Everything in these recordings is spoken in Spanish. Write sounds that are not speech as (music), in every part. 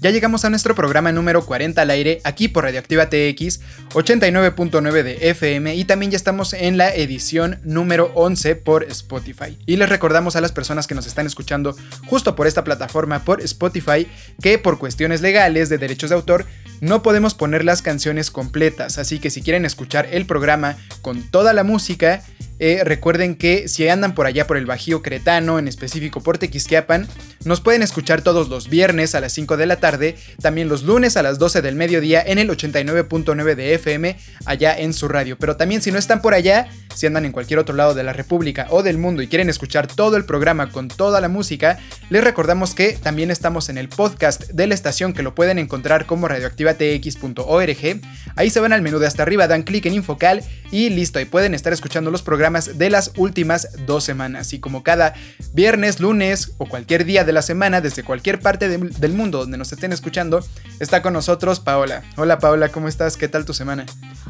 Ya llegamos a nuestro programa número 40 al aire aquí por Radioactiva TX 89.9 de FM y también ya estamos en la edición número 11 por Spotify. Y les recordamos a las personas que nos están escuchando justo por esta plataforma por Spotify que por cuestiones legales de derechos de autor no podemos poner las canciones completas, así que si quieren escuchar el programa con toda la música, eh, recuerden que si andan por allá por el Bajío Cretano, en específico por Tequisquiapan, nos pueden escuchar todos los viernes a las 5 de la tarde, también los lunes a las 12 del mediodía en el 89.9 de FM allá en su radio. Pero también si no están por allá, si andan en cualquier otro lado de la República o del mundo y quieren escuchar todo el programa con toda la música, les recordamos que también estamos en el podcast de la estación que lo pueden encontrar como radioactivatx.org. Ahí se van al menú de hasta arriba, dan clic en Infocal y listo, y pueden estar escuchando los programas de las últimas dos semanas. Y como cada viernes, lunes o cualquier día de la semana, desde cualquier parte de, del mundo donde nos estén escuchando, está con nosotros Paola. Hola Paola, ¿cómo estás? ¿Qué tal tu semana?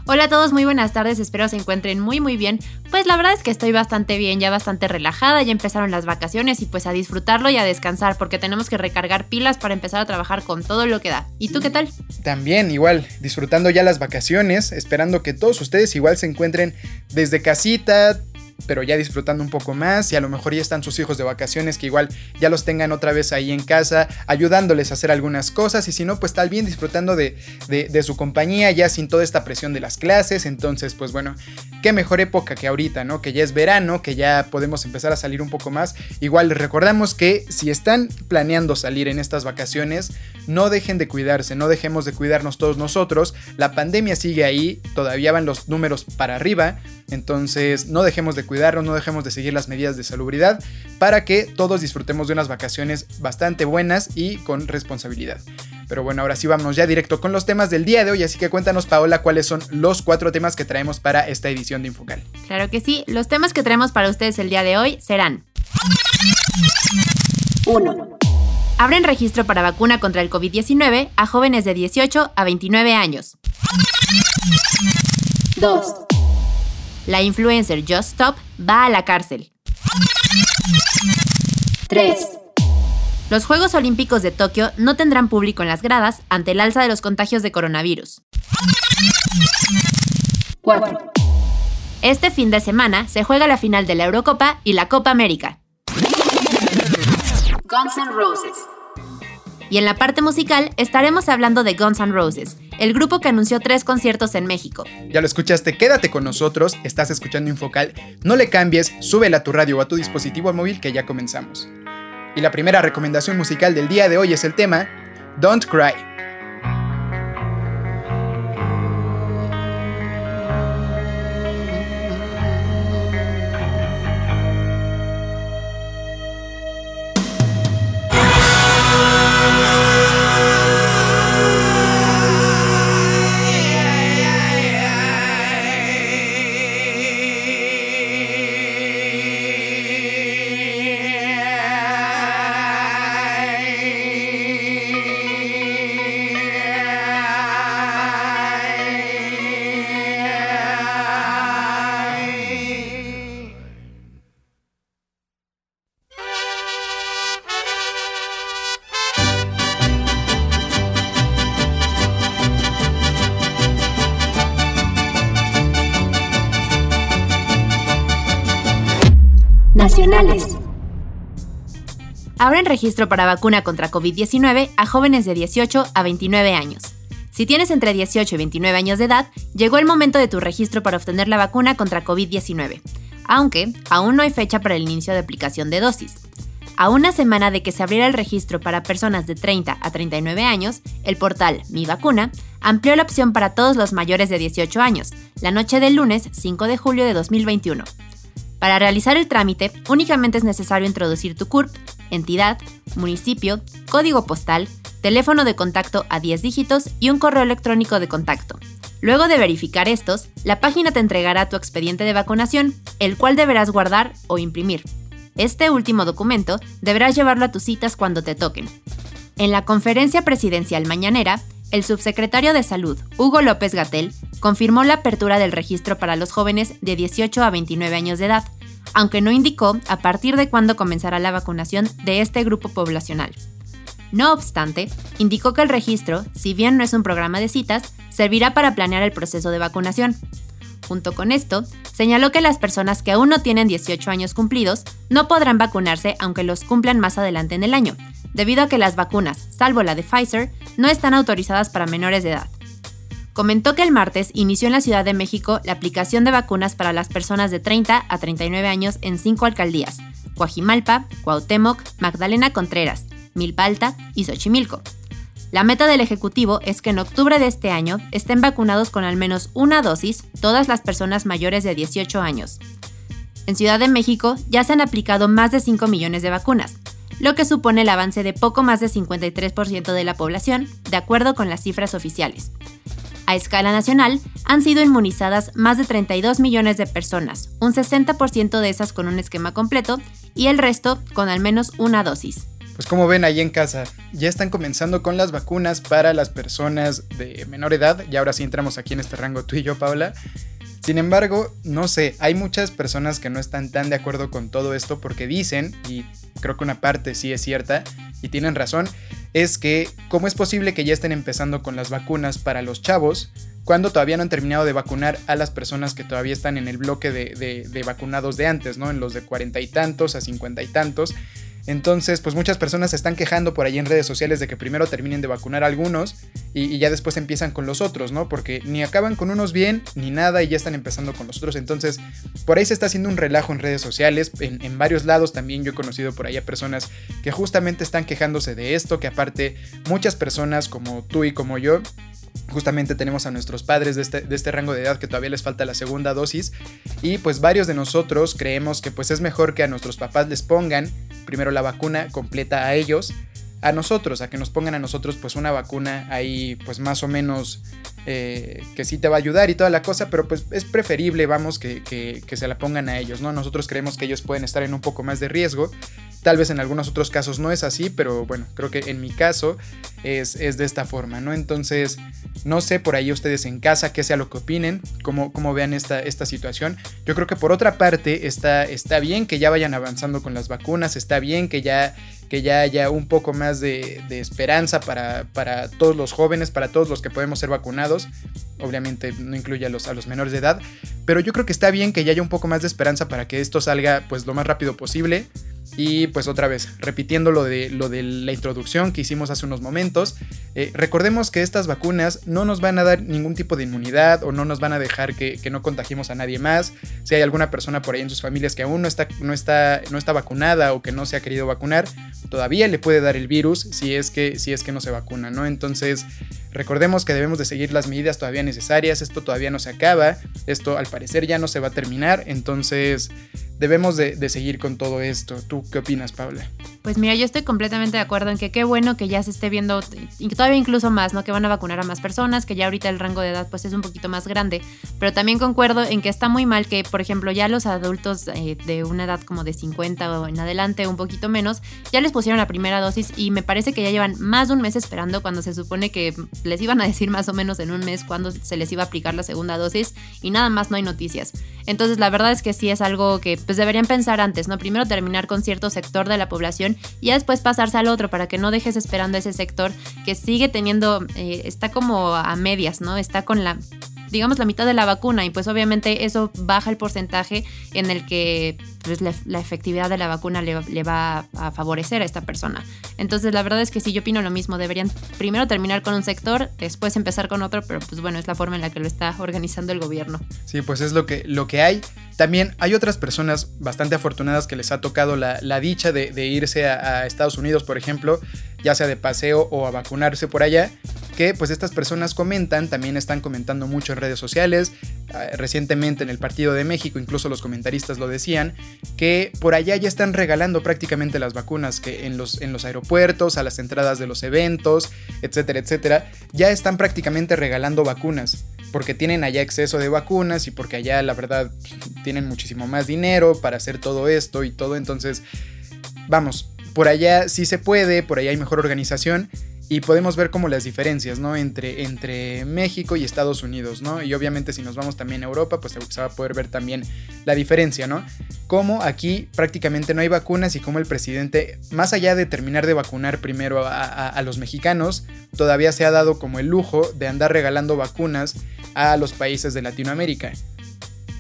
Hola a todos, muy buenas tardes, espero se encuentren muy muy bien. Pues la verdad es que estoy bastante bien, ya bastante relajada, ya empezaron las vacaciones y pues a disfrutarlo y a descansar porque tenemos que recargar pilas para empezar a trabajar con todo lo que da. ¿Y tú qué tal? También igual, disfrutando ya las vacaciones, esperando que todos ustedes igual se encuentren desde casita, pero ya disfrutando un poco más y a lo mejor ya están sus hijos de vacaciones que igual ya los tengan otra vez ahí en casa ayudándoles a hacer algunas cosas y si no pues tal bien disfrutando de, de, su compañía ya sin toda esta presión de las clases. Entonces pues bueno qué mejor época que ahorita no que ya es verano que ya podemos empezar a salir un poco más. Igual recordamos que si están planeando salir en estas vacaciones no dejen de cuidarse no dejemos de cuidarnos todos nosotros. La pandemia sigue ahí todavía van los números para arriba entonces no dejemos de cuidarnos, no dejemos de seguir las medidas de salubridad para que todos disfrutemos de unas vacaciones bastante buenas y con responsabilidad. Pero bueno, ahora sí vamos ya directo con los temas del día de hoy, así que cuéntanos Paola cuáles son los cuatro temas que traemos para esta edición de Infocal. Claro que sí, los temas que traemos para ustedes el día de hoy serán 1. Abren registro para vacuna contra el COVID-19 a jóvenes de 18 a 29 años. 2. La influencer Just Stop va a la cárcel. 3. Los Juegos Olímpicos de Tokio no tendrán público en las gradas ante el alza de los contagios de coronavirus. 4. Este fin de semana se juega la final de la Eurocopa y la Copa América. Guns N' Roses. Y en la parte musical estaremos hablando de Guns N' Roses, el grupo que anunció tres conciertos en México. Ya lo escuchaste, quédate con nosotros, estás escuchando Infocal, no le cambies, súbela a tu radio o a tu dispositivo móvil que ya comenzamos. Y la primera recomendación musical del día de hoy es el tema Don't Cry registro para vacuna contra COVID-19 a jóvenes de 18 a 29 años. Si tienes entre 18 y 29 años de edad, llegó el momento de tu registro para obtener la vacuna contra COVID-19, aunque aún no hay fecha para el inicio de aplicación de dosis. A una semana de que se abriera el registro para personas de 30 a 39 años, el portal Mi Vacuna amplió la opción para todos los mayores de 18 años, la noche del lunes 5 de julio de 2021. Para realizar el trámite, únicamente es necesario introducir tu CURP, entidad, municipio, código postal, teléfono de contacto a 10 dígitos y un correo electrónico de contacto. Luego de verificar estos, la página te entregará tu expediente de vacunación, el cual deberás guardar o imprimir. Este último documento deberás llevarlo a tus citas cuando te toquen. En la conferencia presidencial mañanera, el subsecretario de Salud, Hugo López Gatel, confirmó la apertura del registro para los jóvenes de 18 a 29 años de edad, aunque no indicó a partir de cuándo comenzará la vacunación de este grupo poblacional. No obstante, indicó que el registro, si bien no es un programa de citas, servirá para planear el proceso de vacunación. Junto con esto, señaló que las personas que aún no tienen 18 años cumplidos no podrán vacunarse aunque los cumplan más adelante en el año, debido a que las vacunas, salvo la de Pfizer, no están autorizadas para menores de edad. Comentó que el martes inició en la Ciudad de México la aplicación de vacunas para las personas de 30 a 39 años en cinco alcaldías, Coajimalpa, Cuauhtémoc, Magdalena Contreras, Milpa Alta y Xochimilco. La meta del Ejecutivo es que en octubre de este año estén vacunados con al menos una dosis todas las personas mayores de 18 años. En Ciudad de México ya se han aplicado más de 5 millones de vacunas, lo que supone el avance de poco más de 53% de la población, de acuerdo con las cifras oficiales. A escala nacional, han sido inmunizadas más de 32 millones de personas, un 60% de esas con un esquema completo y el resto con al menos una dosis. Pues como ven ahí en casa, ya están comenzando con las vacunas para las personas de menor edad. Y ahora sí entramos aquí en este rango tú y yo, Paula. Sin embargo, no sé, hay muchas personas que no están tan de acuerdo con todo esto porque dicen, y creo que una parte sí es cierta, y tienen razón, es que cómo es posible que ya estén empezando con las vacunas para los chavos cuando todavía no han terminado de vacunar a las personas que todavía están en el bloque de, de vacunados de antes, ¿no? En los de cuarenta y tantos a cincuenta y tantos. Entonces, pues muchas personas se están quejando por ahí en redes sociales de que primero terminen de vacunar a algunos y, ya después empiezan con los otros, ¿no? Porque ni acaban con unos bien ni nada y ya están empezando con los otros. Entonces, por ahí se está haciendo un relajo en redes sociales. En, en varios lados también yo he conocido por ahí a personas que justamente están quejándose de esto, que aparte muchas personas como tú y como yo Justamente tenemos a nuestros padres de este, de este, rango de edad que todavía les falta la segunda dosis. Y pues varios de nosotros creemos que pues es mejor que a nuestros papás les pongan primero la vacuna completa a ellos, a nosotros, a que nos pongan a nosotros pues una vacuna ahí pues más o menos eh, que sí te va a ayudar y toda la cosa, pero pues es preferible, vamos, que, que, se la pongan a ellos, ¿no? Nosotros creemos que ellos pueden estar en un poco más de riesgo. Tal vez en algunos otros casos no es así, pero bueno, creo que en mi caso es, es de esta forma, ¿no? Entonces, no sé por ahí ustedes en casa qué sea lo que opinen, cómo, cómo vean esta, esta situación. Yo creo que por otra parte está, está bien que ya vayan avanzando con las vacunas, está bien que ya que ya haya un poco más de, esperanza para, para, todos los jóvenes, para todos los que podemos ser vacunados. Obviamente no incluye a los, a los menores de edad, pero yo creo que está bien que ya haya un poco más de esperanza para que esto salga pues lo más rápido posible. Y pues otra vez, repitiendo lo de, lo de la introducción que hicimos hace unos momentos, eh, recordemos que estas vacunas no nos van a dar ningún tipo de inmunidad o no nos van a dejar que, no contagiemos a nadie más. Si hay alguna persona por ahí en sus familias que aún no está, no, está, no está vacunada o que no se ha querido vacunar, todavía le puede dar el virus si es que, si es que no se vacuna, ¿no? Entonces, recordemos que debemos de seguir las medidas todavía necesarias, esto todavía no se acaba, esto al parecer ya no se va a terminar, entonces debemos de, seguir con todo esto. ¿Tú qué opinas, Paula? Pues mira, yo estoy completamente de acuerdo en que qué bueno que ya se esté viendo, y todavía incluso más, ¿no? Que van a vacunar a más personas, que ya ahorita el rango de edad pues es un poquito más grande, pero también concuerdo en que está muy mal que, por ejemplo, ya los adultos eh, de una edad como de 50 o en adelante, un poquito menos, ya les pusieron la primera dosis y me parece que ya llevan más de un mes esperando cuando se supone que les iban a decir más o menos en un mes cuándo se les iba a aplicar la segunda dosis y nada más no hay noticias. Entonces la verdad es que sí es algo que pues deberían pensar antes, ¿no? Primero terminar con cierto sector de la población y después pasarse al otro para que no dejes esperando ese sector que sigue teniendo, eh, está como a medias, ¿no? Está con la digamos, la mitad de la vacuna y pues obviamente eso baja el porcentaje en el que pues, la, efectividad de la vacuna le, va a favorecer a esta persona. Entonces la verdad es que sí, yo opino lo mismo, deberían primero terminar con un sector, después empezar con otro, pero pues bueno, es la forma en la que lo está organizando el gobierno. Sí, pues es lo que, lo que hay. También hay otras personas bastante afortunadas que les ha tocado la, la dicha de, irse a, a Estados Unidos, por ejemplo, ya sea de paseo o a vacunarse por allá que pues estas personas comentan, también están comentando mucho en redes sociales, ah, recientemente en el Partido de México, incluso los comentaristas lo decían, que por allá ya están regalando prácticamente las vacunas, que en los, en los aeropuertos, a las entradas de los eventos, etcétera, etcétera, ya están prácticamente regalando vacunas, porque tienen allá exceso de vacunas y porque allá la verdad tienen muchísimo más dinero para hacer todo esto y todo, entonces, vamos, por allá sí se puede, por allá hay mejor organización y podemos ver como las diferencias, ¿no? Entre, entre México y Estados Unidos, ¿no? Y obviamente si nos vamos también a Europa, pues se va a poder ver también la diferencia, ¿no? Como aquí prácticamente no hay vacunas y como el presidente, más allá de terminar de vacunar primero a, a los mexicanos, todavía se ha dado como el lujo de andar regalando vacunas a los países de Latinoamérica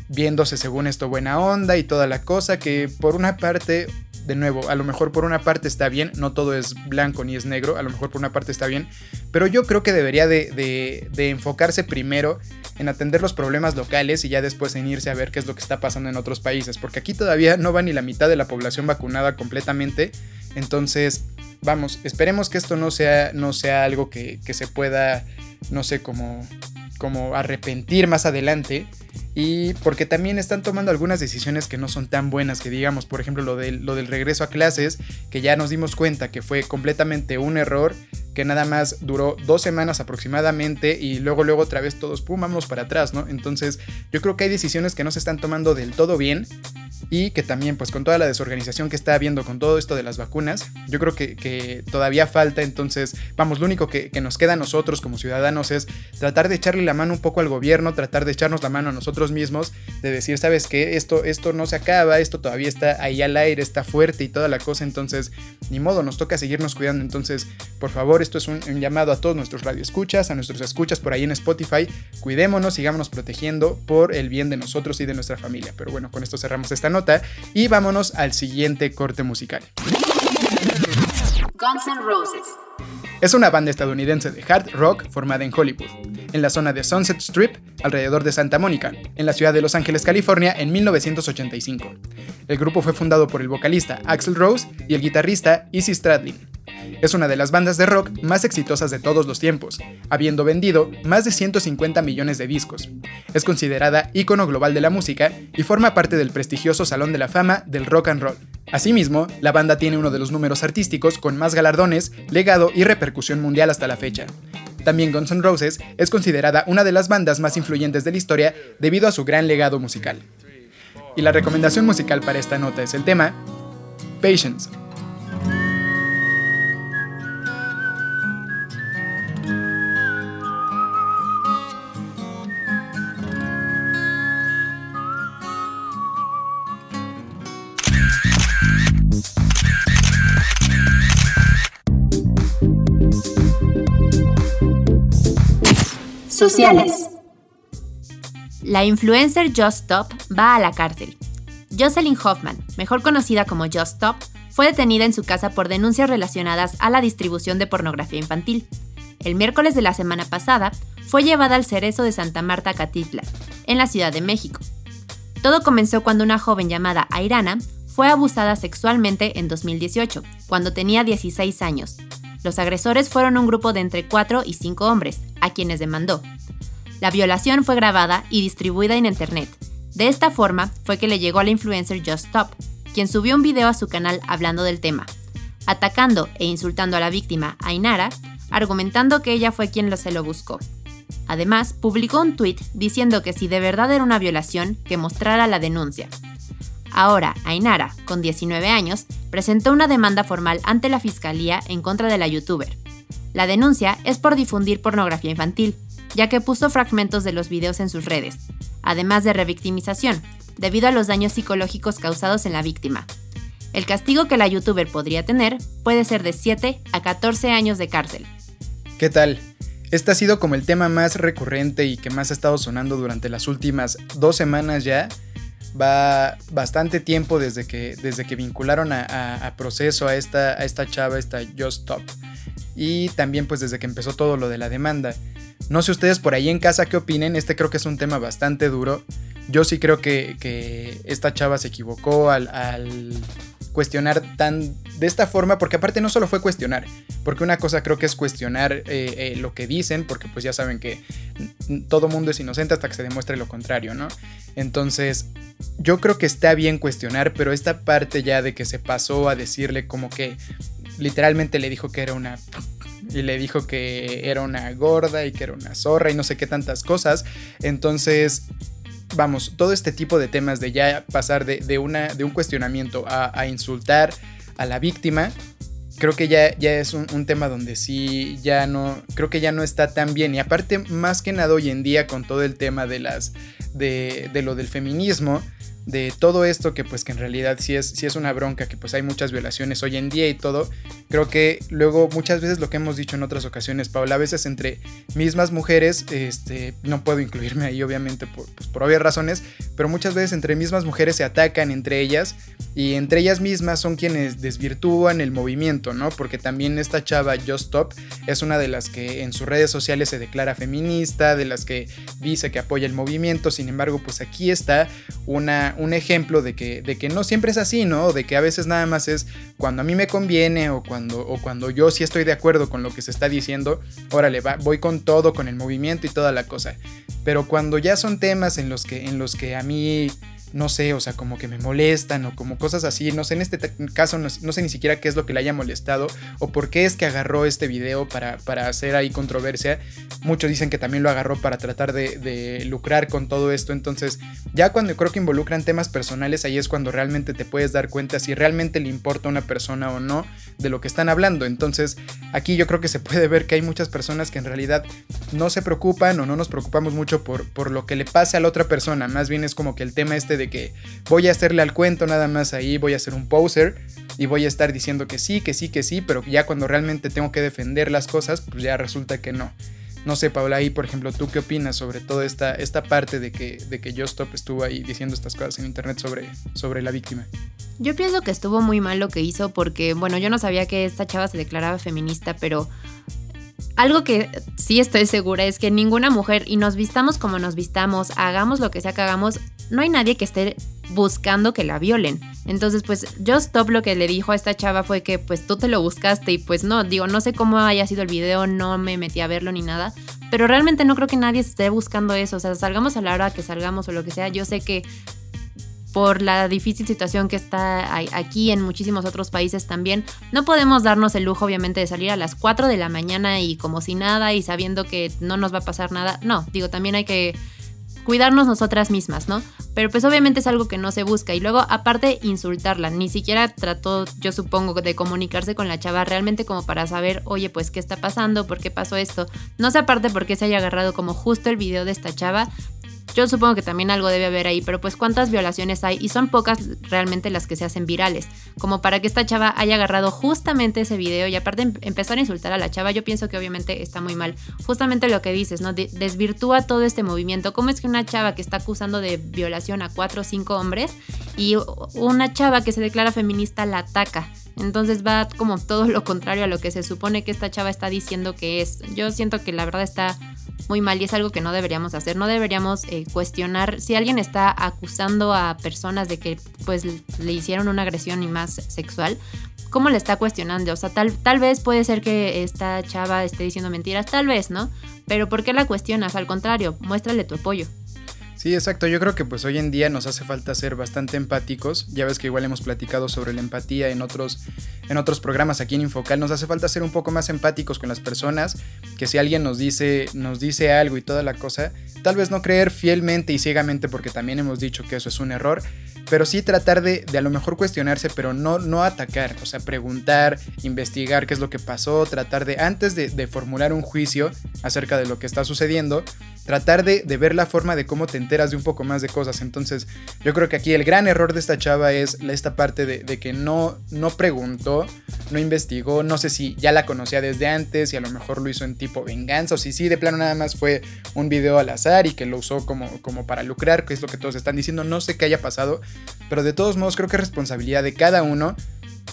viéndose según esto buena onda y toda la cosa que por una parte de nuevo, a lo mejor por una parte está bien, no todo es blanco ni es negro, a lo mejor por una parte está bien, pero yo creo que debería de, enfocarse primero en atender los problemas locales y ya después en irse a ver qué es lo que está pasando en otros países, porque aquí todavía no va ni la mitad de la población vacunada completamente, entonces vamos, esperemos que esto no sea, no sea algo que, que se pueda, no sé, como, como arrepentir más adelante y porque también están tomando algunas decisiones que no son tan buenas que digamos, por ejemplo lo del, lo del regreso a clases, que ya nos dimos cuenta que fue completamente un error, que nada más duró dos semanas aproximadamente y luego luego otra vez todos, pum, vamos para atrás, ¿no? Entonces yo creo que hay decisiones que no se están tomando del todo bien y que también pues con toda la desorganización que está habiendo con todo esto de las vacunas, yo creo que, todavía falta, entonces vamos, lo único que, que, nos queda a nosotros como ciudadanos es tratar de echarle la mano un poco al gobierno, tratar de echarnos la mano a nosotros mismos, de decir, sabes que esto, esto no se acaba, esto todavía está ahí al aire, está fuerte y toda la cosa, entonces ni modo, nos toca seguirnos cuidando, entonces por favor, esto es un, un llamado a todos nuestros radioescuchas, a nuestros escuchas por ahí en Spotify, cuidémonos, sigámonos protegiendo por el bien de nosotros y de nuestra familia, pero bueno, con esto cerramos esta nota y vámonos al siguiente corte musical. Guns N' Roses. Es una banda estadounidense de hard rock formada en Hollywood, en la zona de Sunset Strip, alrededor de Santa Mónica, en la ciudad de Los Ángeles, California, en 1985. El grupo fue fundado por el vocalista Axel Rose y el guitarrista Izzy Stradlin. Es una de las bandas de rock más exitosas de todos los tiempos, habiendo vendido más de 150 millones de discos. Es considerada ícono global de la música y forma parte del prestigioso Salón de la Fama del Rock and Roll. Asimismo, la banda tiene uno de los números artísticos con más galardones, legado y repercusión mundial hasta la fecha. También Guns N' Roses es considerada una de las bandas más influyentes de la historia debido a su gran legado musical. Y la recomendación musical para esta nota es el tema Patience La influencer Just Stop va a la cárcel. Jocelyn Hoffman, mejor conocida como Just Stop, fue detenida en su casa por denuncias relacionadas a la distribución de pornografía infantil. El miércoles de la semana pasada fue llevada al cerezo de Santa Marta Catitla, en la Ciudad de México. Todo comenzó cuando una joven llamada Airana fue abusada sexualmente en 2018, cuando tenía 16 años, los agresores fueron un grupo de entre 4 y 5 hombres, a quienes demandó. La violación fue grabada y distribuida en Internet. De esta forma fue que le llegó a la influencer Just Stop, quien subió un video a su canal hablando del tema, atacando e insultando a la víctima, Ainara, argumentando que ella fue quien se lo buscó. Además, publicó un tweet diciendo que si de verdad era una violación, que mostrara la denuncia. Ahora, Ainara, con 19 años, presentó una demanda formal ante la Fiscalía en contra de la youtuber. La denuncia es por difundir pornografía infantil, ya que puso fragmentos de los videos en sus redes, además de revictimización, debido a los daños psicológicos causados en la víctima. El castigo que la youtuber podría tener puede ser de 7 a 14 años de cárcel. ¿Qué tal? Este ha sido como el tema más recurrente y que más ha estado sonando durante las últimas dos semanas ya. Va bastante tiempo desde que, desde que vincularon a, proceso a esta, a esta chava, esta Just Stop. Y también pues desde que empezó todo lo de la demanda. No sé ustedes por ahí en casa qué opinen, este creo que es un tema bastante duro. Yo sí creo que, esta chava se equivocó al cuestionar tan de esta forma, porque aparte no solo fue cuestionar, porque una cosa creo que es cuestionar eh, eh, lo que dicen, porque pues ya saben que todo mundo es inocente hasta que se demuestre lo contrario, ¿no? Entonces, yo creo que está bien cuestionar, pero esta parte ya de que se pasó a decirle como que literalmente le dijo que era una y le dijo que era una gorda y que era una zorra y no sé qué tantas cosas. Entonces, vamos, todo este tipo de temas de ya pasar de, una, de un cuestionamiento a, insultar a la víctima, creo que ya, ya es un, tema donde sí, ya no, creo que ya no está tan bien. Y aparte, más que nada hoy en día con todo el tema de las, de, de lo del feminismo, de todo esto que pues que en realidad sí es, sí es una bronca, que pues hay muchas violaciones hoy en día y todo, creo que luego muchas veces lo que hemos dicho en otras ocasiones, Paula, a veces entre mismas mujeres, este, no puedo incluirme ahí obviamente por, pues, por obvias razones, pero muchas veces entre mismas mujeres se atacan entre ellas y entre ellas mismas son quienes desvirtúan el movimiento, ¿no? Porque también esta chava Just Stop es una de las que en sus redes sociales se declara feminista, de las que dice que apoya el movimiento, sin embargo pues aquí está una un ejemplo de que, de que no siempre es así, ¿no? De que a veces nada más es cuando a mí me conviene o cuando, o cuando yo sí estoy de acuerdo con lo que se está diciendo, órale, va, voy con todo, con el movimiento y toda la cosa. Pero cuando ya son temas en los que, en los que a mí no sé, o sea, como que me molestan o como cosas así. No sé, en este caso no, sé ni siquiera qué es lo que le haya molestado o por qué es que agarró este video para, para hacer ahí controversia. Muchos dicen que también lo agarró para tratar de, lucrar con todo esto. Entonces, ya cuando creo que involucran temas personales, ahí es cuando realmente te puedes dar cuenta si realmente le importa a una persona o no de lo que están hablando. Entonces, aquí yo creo que se puede ver que hay muchas personas que en realidad no se preocupan o no nos preocupamos mucho por, por lo que le pase a la otra persona. Más bien es como que el tema este de que voy a hacerle al cuento nada más ahí, voy a ser un poser y voy a estar diciendo que sí, que sí, que sí, pero ya cuando realmente tengo que defender las cosas, pues ya resulta que no. No sé, Paula, ahí por ejemplo, ¿tú qué opinas sobre toda esta, esta parte de que, de que Stop estuvo ahí diciendo estas cosas en internet sobre, sobre la víctima? Yo pienso que estuvo muy mal lo que hizo porque, bueno, yo no sabía que esta chava se declaraba feminista, pero algo que sí estoy segura es que ninguna mujer, y nos vistamos como nos vistamos, hagamos lo que sea que hagamos, no hay nadie que esté buscando que la violen. Entonces, pues Just Stop lo que le dijo a esta chava fue que pues tú te lo buscaste y pues no, digo, no sé cómo haya sido el video, no me metí a verlo ni nada, pero realmente no creo que nadie esté buscando eso, o sea, salgamos a la hora que salgamos o lo que sea, yo sé que por la difícil situación que está aquí en muchísimos otros países también, no podemos darnos el lujo obviamente de salir a las 4 de la mañana y como si nada y sabiendo que no nos va a pasar nada. No, digo, también hay que cuidarnos nosotras mismas, ¿no? Pero pues obviamente es algo que no se busca. Y luego, aparte, insultarla. Ni siquiera trató, yo supongo, de comunicarse con la chava realmente como para saber, oye, pues, ¿qué está pasando? ¿Por qué pasó esto? No sé aparte por qué se haya agarrado como justo el video de esta chava. Yo supongo que también algo debe haber ahí, pero pues cuántas violaciones hay y son pocas realmente las que se hacen virales, como para que esta chava haya agarrado justamente ese video y aparte em, empezar a insultar a la chava, yo pienso que obviamente está muy mal. Justamente lo que dices, ¿no? desvirtúa todo este movimiento. ¿Cómo es que una chava que está acusando de violación a cuatro o cinco hombres y una chava que se declara feminista la ataca? Entonces va como todo lo contrario a lo que se supone que esta chava está diciendo que es. Yo siento que la verdad está muy mal y es algo que no deberíamos hacer. No deberíamos eh, cuestionar si alguien está acusando a personas de que pues le hicieron una agresión y más sexual. ¿Cómo le está cuestionando? O sea, tal, tal vez puede ser que esta chava esté diciendo mentiras, tal vez, ¿no? Pero ¿por qué la cuestionas? Al contrario, muéstrale tu apoyo. Sí, exacto. Yo creo que pues hoy en día nos hace falta ser bastante empáticos. Ya ves que igual hemos platicado sobre la empatía en otros, en otros programas aquí en Infocal. Nos hace falta ser un poco más empáticos con las personas. Que si alguien nos dice, nos dice algo y toda la cosa, tal vez no creer fielmente y ciegamente porque también hemos dicho que eso es un error. Pero sí tratar de, de a lo mejor cuestionarse, pero no, no atacar. O sea, preguntar, investigar qué es lo que pasó, tratar de, antes de, de formular un juicio acerca de lo que está sucediendo, tratar de, ver la forma de cómo te enteras de un poco más de cosas. Entonces, yo creo que aquí el gran error de esta chava es esta parte de, que no, no preguntó, no investigó, no sé si ya la conocía desde antes y a lo mejor lo hizo en tipo venganza o si sí, de plano nada más fue un video al azar y que lo usó como, como para lucrar, que es lo que todos están diciendo. No sé qué haya pasado, pero de todos modos creo que es responsabilidad de cada uno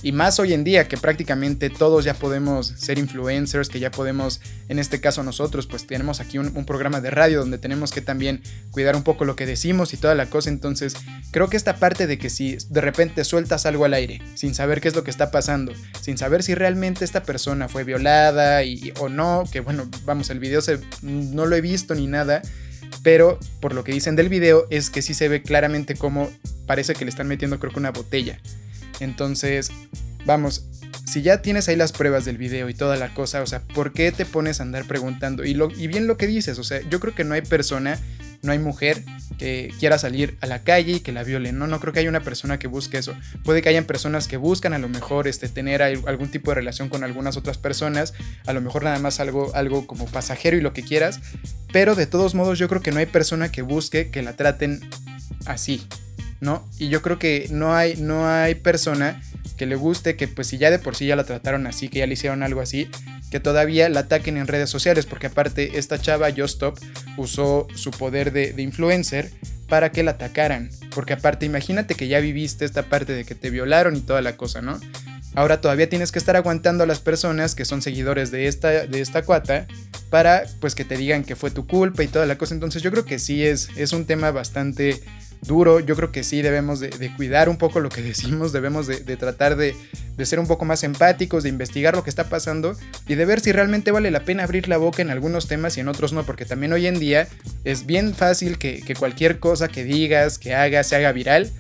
y más hoy en día que prácticamente todos ya podemos ser influencers, que ya podemos, en este caso nosotros, pues tenemos aquí un, programa de radio donde tenemos que también cuidar un poco lo que decimos y toda la cosa. Entonces, creo que esta parte de que si de repente sueltas algo al aire, sin saber qué es lo que está pasando, sin saber si realmente esta persona fue violada y, o no, que bueno, vamos, el video no lo he visto ni nada, pero por lo que dicen del video es que sí se ve claramente cómo parece que le están metiendo creo que una botella. Entonces, vamos, si ya tienes ahí las pruebas del video y toda la cosa, o sea, ¿por qué te pones a andar preguntando? Y, bien lo que dices, o sea, yo creo que no hay persona, no hay mujer que quiera salir a la calle y que la violen, no, no creo que haya una persona que busque eso. Puede que hayan personas que buscan a lo mejor este, tener algún tipo de relación con algunas otras personas, a lo mejor nada más algo, algo como pasajero y lo que quieras, pero de todos modos yo creo que no hay persona que busque que la traten así, ¿no? Y yo creo que no hay, no hay persona que le guste que pues si ya de por sí ya la trataron así, que ya le hicieron algo así, que todavía la ataquen en redes sociales, porque aparte esta chava Justop usó su poder de, influencer para que la atacaran, porque aparte imagínate que ya viviste esta parte de que te violaron y toda la cosa, ¿no? Ahora todavía tienes que estar aguantando a las personas que son seguidores de esta, de esta cuata para pues que te digan que fue tu culpa y toda la cosa. Entonces yo creo que sí es, es un tema bastante duro. Yo creo que sí debemos de, cuidar un poco lo que (laughs) decimos, debemos de, tratar de, ser un poco más empáticos, de investigar lo que está pasando y de ver si realmente vale la pena abrir la boca en algunos temas y en otros no, porque también hoy en día es bien fácil que, que cualquier cosa que digas, que hagas, se haga viral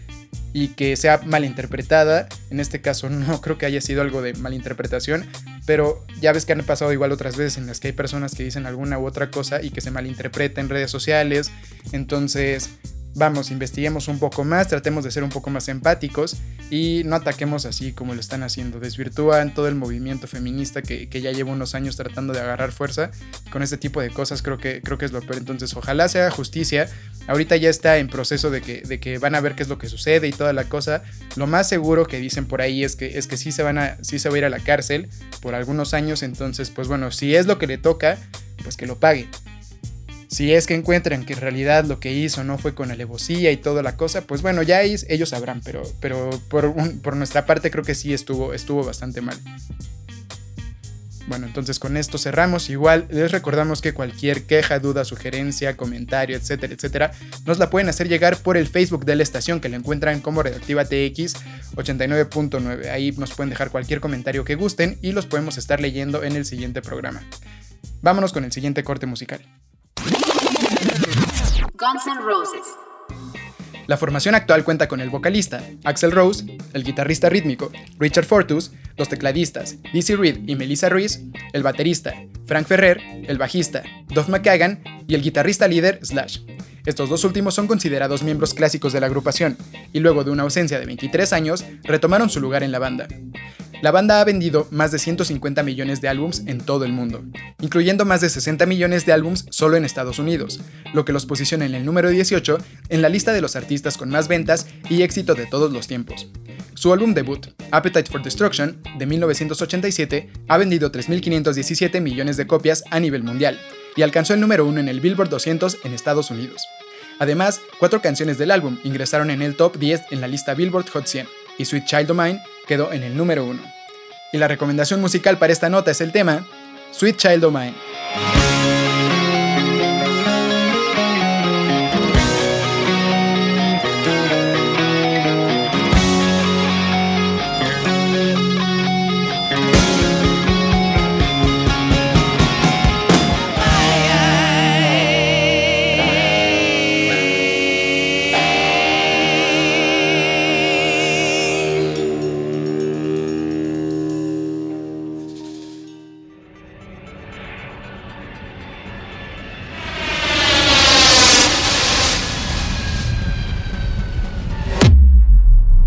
y que sea malinterpretada. En este caso (laughs) no creo que haya sido algo de malinterpretación, pero ya ves que han pasado igual otras veces en las que hay personas que dicen alguna u otra cosa y que se malinterpreta en redes sociales. Entonces, vamos, investiguemos un poco más, tratemos de ser un poco más empáticos y no ataquemos así como lo están haciendo. Desvirtúan todo el movimiento feminista que, ya lleva unos años tratando de agarrar fuerza. Con este tipo de cosas creo que, creo que es lo peor. Entonces, ojalá sea justicia. Ahorita ya está en proceso de que, de que van a ver qué es lo que sucede y toda la cosa. Lo más seguro que dicen por ahí es que, es que sí, se van a, sí se va a ir a la cárcel por algunos años. Entonces, pues bueno, si es lo que le toca, pues que lo pague. Si es que encuentran que en realidad lo que hizo no fue con alevosía y toda la cosa, pues bueno, ya ellos sabrán, pero, por, nuestra parte creo que sí estuvo, estuvo bastante mal. Bueno, entonces con esto cerramos. Igual les recordamos que cualquier queja, duda, sugerencia, comentario, etcétera, etcétera, nos la pueden hacer llegar por el Facebook de la estación que la encuentran como Redactiva TX 89.9. Ahí nos pueden dejar cualquier comentario que gusten y los podemos estar leyendo en el siguiente programa. Vámonos con el siguiente corte musical. Guns N' Roses. La formación actual cuenta con el vocalista, Axel Rose, el guitarrista rítmico, Richard Fortus, los tecladistas, Dizzy Reed y Melissa Ruiz, el baterista, Frank Ferrer, el bajista, Duff McKagan y el guitarrista líder, Slash. Estos dos últimos son considerados miembros clásicos de la agrupación, y luego de una ausencia de 23 años, retomaron su lugar en la banda. La banda ha vendido más de 150 millones de álbums en todo el mundo, incluyendo más de 60 millones de álbums solo en Estados Unidos, lo que los posiciona en el número 18 en la lista de los artistas con más ventas y éxito de todos los tiempos. Su álbum debut, Appetite for Destruction, de 1987, ha vendido 3.517 millones de copias a nivel mundial y alcanzó el número 1 en el Billboard 200 en Estados Unidos. Además, cuatro canciones del álbum ingresaron en el top 10 en la lista Billboard Hot 100, y Sweet Child of Mine quedó en el número 1. Y la recomendación musical para esta nota es el tema Sweet Child of Mine.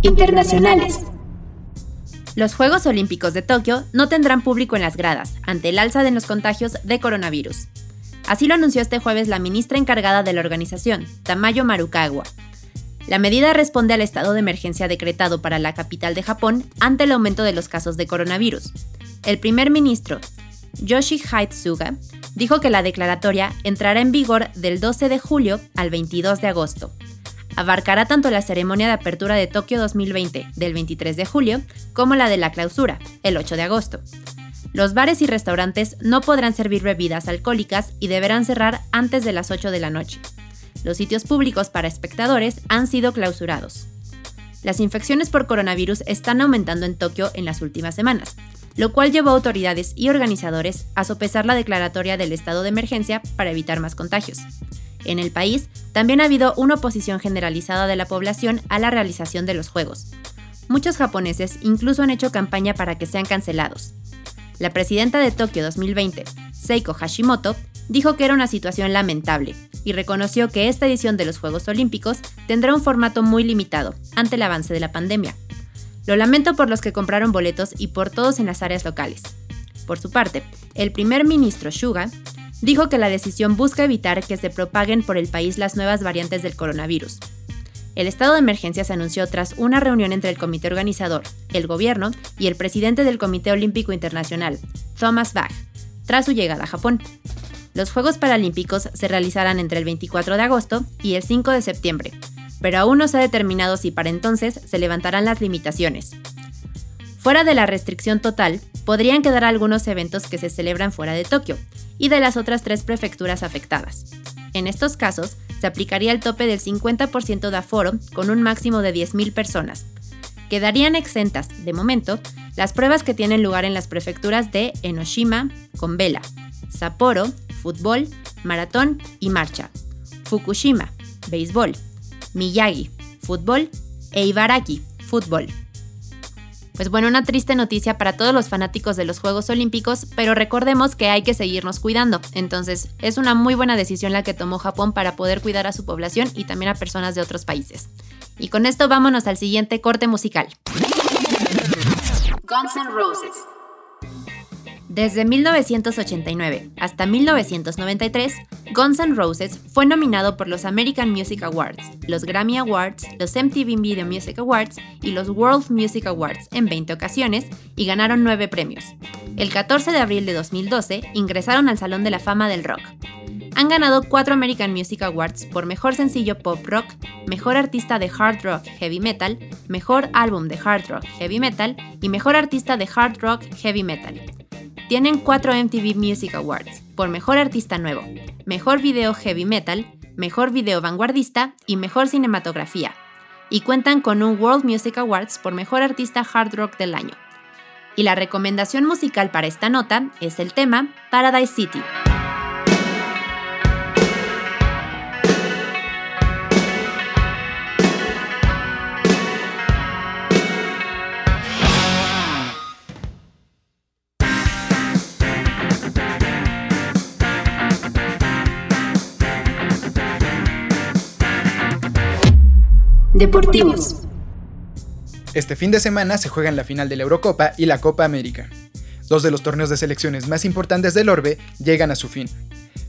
Internacionales. Los Juegos Olímpicos de Tokio no tendrán público en las gradas ante el alza de los contagios de coronavirus. Así lo anunció este jueves la ministra encargada de la organización, Tamayo Marukawa. La medida responde al estado de emergencia decretado para la capital de Japón ante el aumento de los casos de coronavirus. El primer ministro, Yoshihide Suga, dijo que la declaratoria entrará en vigor del 12 de julio al 22 de agosto. Abarcará tanto la ceremonia de apertura de Tokio 2020 del 23 de julio como la de la clausura, el 8 de agosto. Los bares y restaurantes no podrán servir bebidas alcohólicas y deberán cerrar antes de las 8 de la noche. Los sitios públicos para espectadores han sido clausurados. Las infecciones por coronavirus están aumentando en Tokio en las últimas semanas, lo cual llevó a autoridades y organizadores a sopesar la declaratoria del estado de emergencia para evitar más contagios. En el país también ha habido una oposición generalizada de la población a la realización de los Juegos. Muchos japoneses incluso han hecho campaña para que sean cancelados. La presidenta de Tokio 2020, Seiko Hashimoto, dijo que era una situación lamentable y reconoció que esta edición de los Juegos Olímpicos tendrá un formato muy limitado ante el avance de la pandemia. Lo lamento por los que compraron boletos y por todos en las áreas locales. Por su parte, el primer ministro Suga dijo que la decisión busca evitar que se propaguen por el país las nuevas variantes del coronavirus. El estado de emergencia se anunció tras una reunión entre el comité organizador, el gobierno y el presidente del Comité Olímpico Internacional, Thomas Bach, tras su llegada a Japón. Los Juegos Paralímpicos se realizarán entre el 24 de agosto y el 5 de septiembre, pero aún no se ha determinado si para entonces se levantarán las limitaciones. Fuera de la restricción total, podrían quedar algunos eventos que se celebran fuera de Tokio y de las otras tres prefecturas afectadas. En estos casos, se aplicaría el tope del 50% de aforo con un máximo de 10.000 personas. Quedarían exentas, de momento, las pruebas que tienen lugar en las prefecturas de Enoshima, Konbela, Sapporo, fútbol, maratón y marcha. Fukushima, béisbol. Miyagi, fútbol. E Ibaraki, fútbol. Pues bueno, una triste noticia para todos los fanáticos de los Juegos Olímpicos, pero recordemos que hay que seguirnos cuidando. Entonces, es una muy buena decisión la que tomó Japón para poder cuidar a su población y también a personas de otros países. Y con esto vámonos al siguiente corte musical. Guns N' Roses. Desde 1989 hasta 1993, Guns N' Roses fue nominado por los American Music Awards, los Grammy Awards, los MTV Video Music Awards y los World Music Awards en 20 ocasiones y ganaron 9 premios. El 14 de abril de 2012 ingresaron al Salón de la Fama del Rock. Han ganado 4 American Music Awards por Mejor Sencillo Pop Rock, Mejor Artista de Hard Rock Heavy Metal, Mejor Álbum de Hard Rock Heavy Metal y Mejor Artista de Hard Rock Heavy Metal tienen cuatro MTV Music Awards por Mejor Artista Nuevo, Mejor Video Heavy Metal, Mejor Video Vanguardista y Mejor Cinematografía, y cuentan con un World Music Awards por Mejor Artista Hard Rock del Año. Y la recomendación musical para esta nota es el tema Paradise City. Deportivos. Este fin de semana se juegan la final de la Eurocopa y la Copa América. Dos de los torneos de selecciones más importantes del orbe llegan a su fin.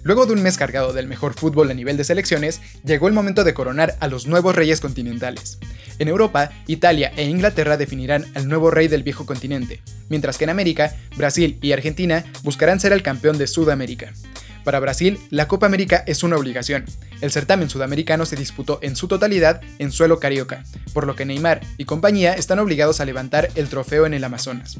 Luego de un mes cargado del mejor fútbol a nivel de selecciones, llegó el momento de coronar a los nuevos reyes continentales. En Europa, Italia e Inglaterra definirán al nuevo rey del viejo continente, mientras que en América, Brasil y Argentina buscarán ser el campeón de Sudamérica. Para Brasil, la Copa América es una obligación. El certamen sudamericano se disputó en su totalidad en suelo carioca, por lo que Neymar y compañía están obligados a levantar el trofeo en el Amazonas.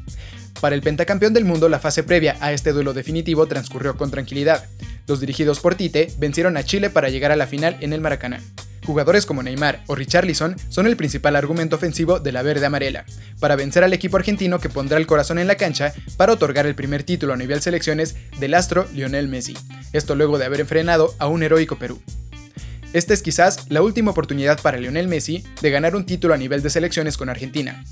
Para el pentacampeón del mundo, la fase previa a este duelo definitivo transcurrió con tranquilidad. Los dirigidos por Tite vencieron a Chile para llegar a la final en el Maracaná. Jugadores como Neymar o Richarlison son el principal argumento ofensivo de la verde amarela, para vencer al equipo argentino que pondrá el corazón en la cancha para otorgar el primer título a nivel selecciones del astro Lionel Messi, esto luego de haber enfrenado a un heroico Perú. Esta es quizás la última oportunidad para Lionel Messi de ganar un título a nivel de selecciones con Argentina.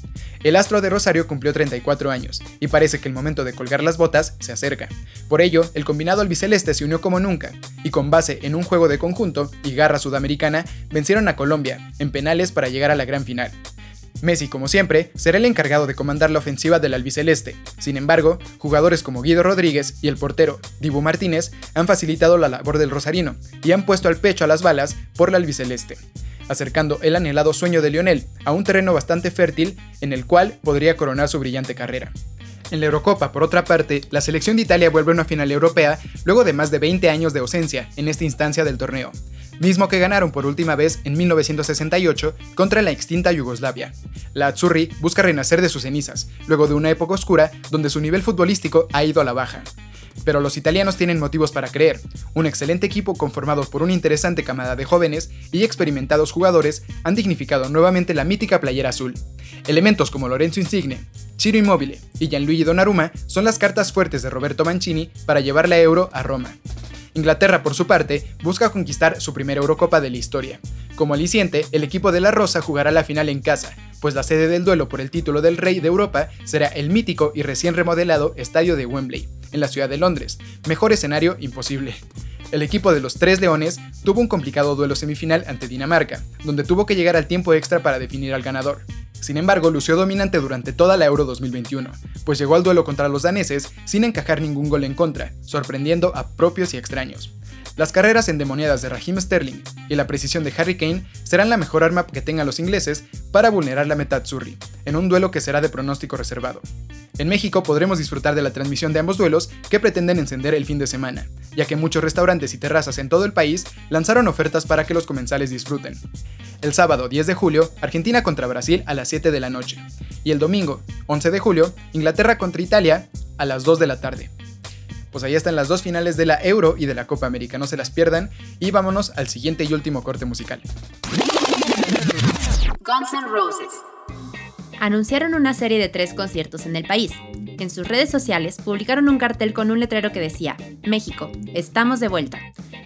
El astro de Rosario cumplió 34 años y parece que el momento de colgar las botas se acerca. Por ello, el combinado albiceleste se unió como nunca y con base en un juego de conjunto y garra sudamericana vencieron a Colombia en penales para llegar a la gran final. Messi, como siempre, será el encargado de comandar la ofensiva del albiceleste. Sin embargo, jugadores como Guido Rodríguez y el portero Dibu Martínez han facilitado la labor del rosarino y han puesto al pecho a las balas por la albiceleste, acercando el anhelado sueño de Lionel a un terreno bastante fértil en el cual podría coronar su brillante carrera. En la Eurocopa, por otra parte, la selección de Italia vuelve a una final europea luego de más de 20 años de ausencia en esta instancia del torneo, mismo que ganaron por última vez en 1968 contra la extinta Yugoslavia. La Azzurri busca renacer de sus cenizas, luego de una época oscura donde su nivel futbolístico ha ido a la baja. Pero los italianos tienen motivos para creer. Un excelente equipo conformado por una interesante camada de jóvenes y experimentados jugadores han dignificado nuevamente la mítica playera azul. Elementos como Lorenzo Insigne, Ciro Immobile y Gianluigi Donnarumma son las cartas fuertes de Roberto Mancini para llevar la Euro a Roma. Inglaterra, por su parte, busca conquistar su primera Eurocopa de la historia. Como aliciente, el equipo de la Rosa jugará la final en casa, pues la sede del duelo por el título del Rey de Europa será el mítico y recién remodelado Estadio de Wembley, en la ciudad de Londres. Mejor escenario imposible. El equipo de los Tres Leones tuvo un complicado duelo semifinal ante Dinamarca, donde tuvo que llegar al tiempo extra para definir al ganador. Sin embargo, lució dominante durante toda la Euro 2021, pues llegó al duelo contra los daneses sin encajar ningún gol en contra, sorprendiendo a propios y extraños. Las carreras endemoniadas de Raheem Sterling y la precisión de Harry Kane serán la mejor arma que tengan los ingleses para vulnerar la meta Azzurri, en un duelo que será de pronóstico reservado. En México podremos disfrutar de la transmisión de ambos duelos que pretenden encender el fin de semana, ya que muchos restaurantes y terrazas en todo el país lanzaron ofertas para que los comensales disfruten. El sábado 10 de julio, Argentina contra Brasil a las 7 de la noche, y el domingo 11 de julio, Inglaterra contra Italia a las 2 de la tarde. Pues ahí están las dos finales de la Euro y de la Copa América, no se las pierdan y vámonos al siguiente y último corte musical. Guns N' Roses anunciaron una serie de tres conciertos en el país. En sus redes sociales publicaron un cartel con un letrero que decía, México, estamos de vuelta,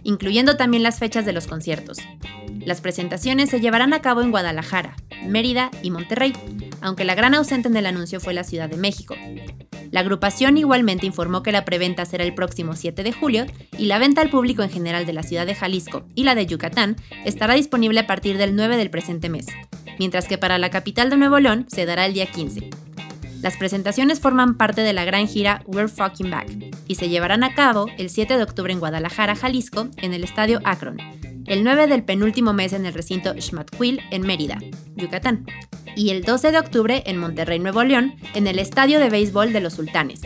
incluyendo también las fechas de los conciertos. Las presentaciones se llevarán a cabo en Guadalajara, Mérida y Monterrey, aunque la gran ausente en el anuncio fue la Ciudad de México. La agrupación igualmente informó que la preventa será el próximo 7 de julio y la venta al público en general de la ciudad de Jalisco y la de Yucatán estará disponible a partir del 9 del presente mes, mientras que para la capital de Nuevo León se dará el día 15. Las presentaciones forman parte de la gran gira We're Fucking Back y se llevarán a cabo el 7 de octubre en Guadalajara, Jalisco, en el Estadio Akron, el 9 del penúltimo mes en el recinto Schmatquil en Mérida, Yucatán, y el 12 de octubre en Monterrey, Nuevo León, en el Estadio de Béisbol de los Sultanes.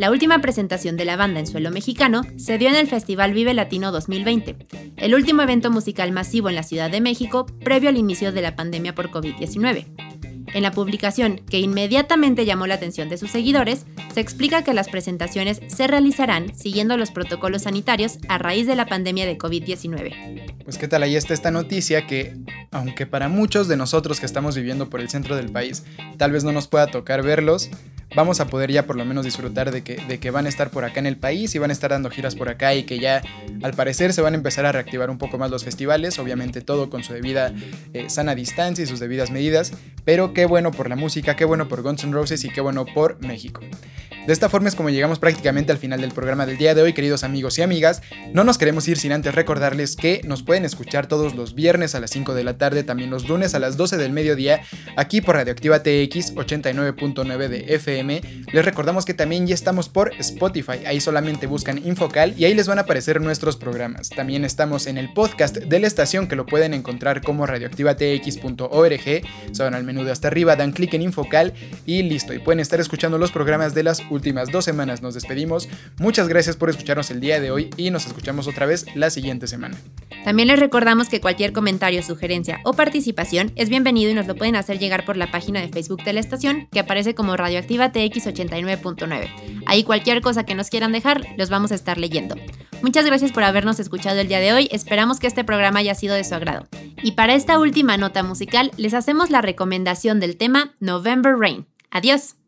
La última presentación de la banda en suelo mexicano se dio en el Festival Vive Latino 2020, el último evento musical masivo en la Ciudad de México previo al inicio de la pandemia por COVID-19. En la publicación, que inmediatamente llamó la atención de sus seguidores, se explica que las presentaciones se realizarán siguiendo los protocolos sanitarios a raíz de la pandemia de COVID-19. Pues qué tal ahí está esta noticia que, aunque para muchos de nosotros que estamos viviendo por el centro del país, tal vez no nos pueda tocar verlos, vamos a poder ya por lo menos disfrutar de que, de que van a estar por acá en el país y van a estar dando giras por acá y que ya al parecer se van a empezar a reactivar un poco más los festivales, obviamente todo con su debida eh, sana distancia y sus debidas medidas, pero qué bueno por la música, qué bueno por Guns N' Roses y qué bueno por México. De esta forma es como llegamos prácticamente al final del programa del día de hoy, queridos amigos y amigas. No nos queremos ir sin antes recordarles que nos pueden escuchar todos los viernes a las 5 de la tarde, también los lunes a las 12 del mediodía, aquí por Radioactiva TX 89.9 de FM. Les recordamos que también ya estamos por Spotify, ahí solamente buscan Infocal y ahí les van a aparecer nuestros programas. También estamos en el podcast de la estación que lo pueden encontrar como radioactivatx.org. Se van al menú de hasta arriba, dan clic en Infocal y listo. Y pueden estar escuchando los programas de las últimas dos semanas nos despedimos. Muchas gracias por escucharnos el día de hoy y nos escuchamos otra vez la siguiente semana. También les recordamos que cualquier comentario, sugerencia o participación es bienvenido y nos lo pueden hacer llegar por la página de Facebook de la estación que aparece como Radioactiva TX89.9. Ahí cualquier cosa que nos quieran dejar los vamos a estar leyendo. Muchas gracias por habernos escuchado el día de hoy, esperamos que este programa haya sido de su agrado. Y para esta última nota musical les hacemos la recomendación del tema November Rain. Adiós.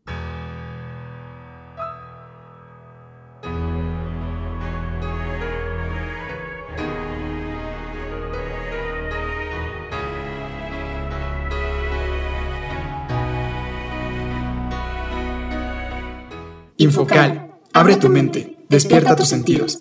Infocal, abre tu mente, despierta tus sentidos.